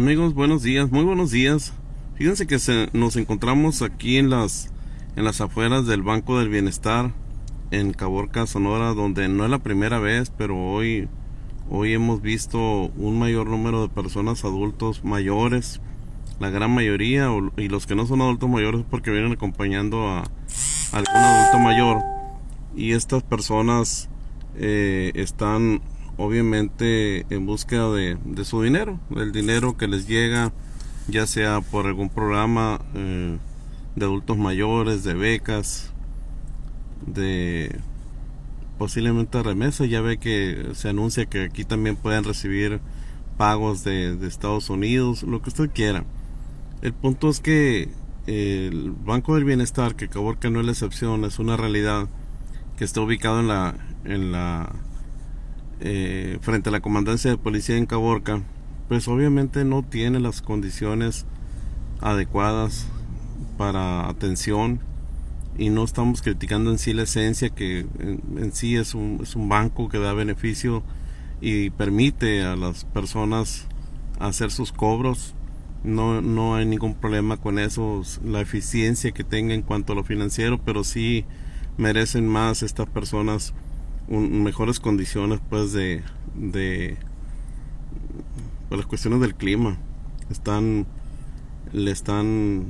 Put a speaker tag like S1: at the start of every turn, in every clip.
S1: Amigos, buenos días, muy buenos días. Fíjense que nos encontramos aquí en las, en las afueras del Banco del Bienestar en Caborca, Sonora, donde no es la primera vez, pero hoy, hoy hemos visto un mayor número de personas adultos mayores, la gran mayoría, y los que no son adultos mayores porque vienen acompañando a, algún adulto mayor. Y estas personas eh, están obviamente en búsqueda de, su dinero, del dinero que les llega, ya sea por algún programa eh, de adultos mayores, de becas, de posiblemente remesas. Ya ve que se anuncia que aquí también pueden recibir pagos de, Estados Unidos, lo que usted quiera. El punto es que el Banco del Bienestar, que Caborca no es la excepción, es una realidad que está ubicado en la, en la eh, frente a la comandancia de policía en Caborca, pues obviamente no tiene las condiciones adecuadas para atención y no estamos criticando en sí la esencia que en, sí es un, es un banco que da beneficio y permite a las personas hacer sus cobros. No, no hay ningún problema con eso la eficiencia que tenga en cuanto a lo financiero pero sí merecen más estas personas mejores condiciones pues de, de pues, las cuestiones del clima. Están le están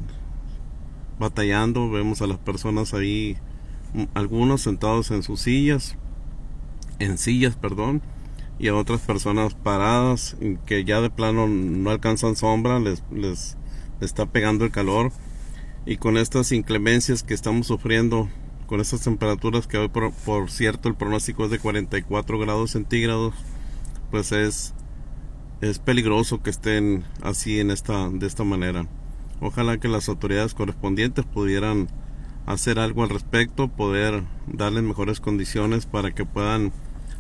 S1: batallando vemos a las personas ahí algunos sentados en sus sillas en sillas perdón y a otras personas paradas que ya de plano no alcanzan sombra les, les está pegando el calor. Y con estas inclemencias que estamos sufriendo con estas temperaturas que hoy por, cierto el pronóstico es de 44 grados centígrados pues es es peligroso que estén así en esta de esta manera. Ojalá que las autoridades correspondientes pudieran hacer algo al respecto poder darles mejores condiciones para que puedan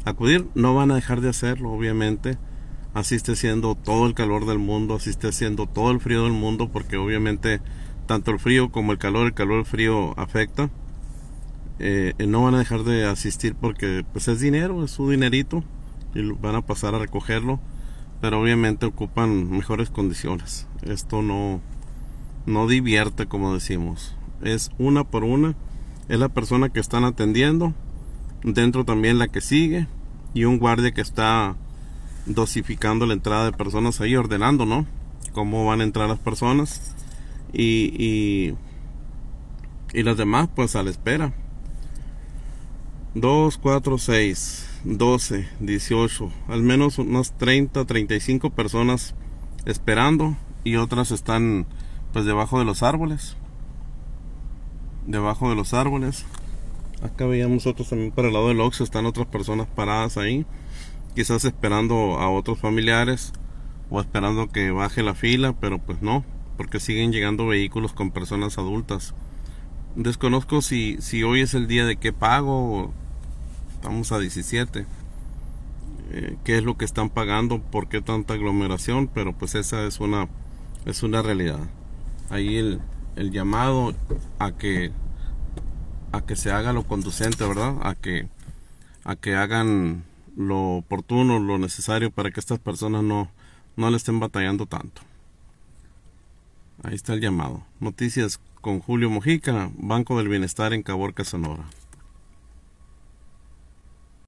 S1: acudir. No van a dejar de hacerlo obviamente. Así esté siendo todo el calor del mundo así esté siendo todo el frío del mundo porque obviamente tanto el frío como el calor el calor el frío afecta eh, no van a dejar de asistir porque pues es dinero, es su dinerito y van a pasar a recogerlo, pero obviamente ocupan mejores condiciones. Esto no no divierte como decimos, es una por una, es la persona que están atendiendo, dentro también la que sigue y un guardia que está dosificando la entrada de personas ahí, ordenando, ¿no? Cómo van a entrar las personas y, y, y las demás pues a la espera 2, 4, 6, 12, 18, al menos unas 30, 35 personas esperando y otras están pues debajo de los árboles. Debajo de los árboles. Acá veíamos otros también para el lado del Oxxo, están otras personas paradas ahí, quizás esperando a otros familiares o esperando que baje la fila, pero pues no, porque siguen llegando vehículos con personas adultas. Desconozco si, si hoy es el día de qué pago. Estamos a 17. Eh, ¿Qué es lo que están pagando? ¿Por qué tanta aglomeración? Pero pues esa es una, es una realidad. Ahí el, llamado a que a que se haga lo conducente, ¿verdad? A que a que hagan lo oportuno, lo necesario para que estas personas no, no le estén batallando tanto. Ahí está el llamado. Noticias con Julio Mojica, Banco del Bienestar en Caborca, Sonora.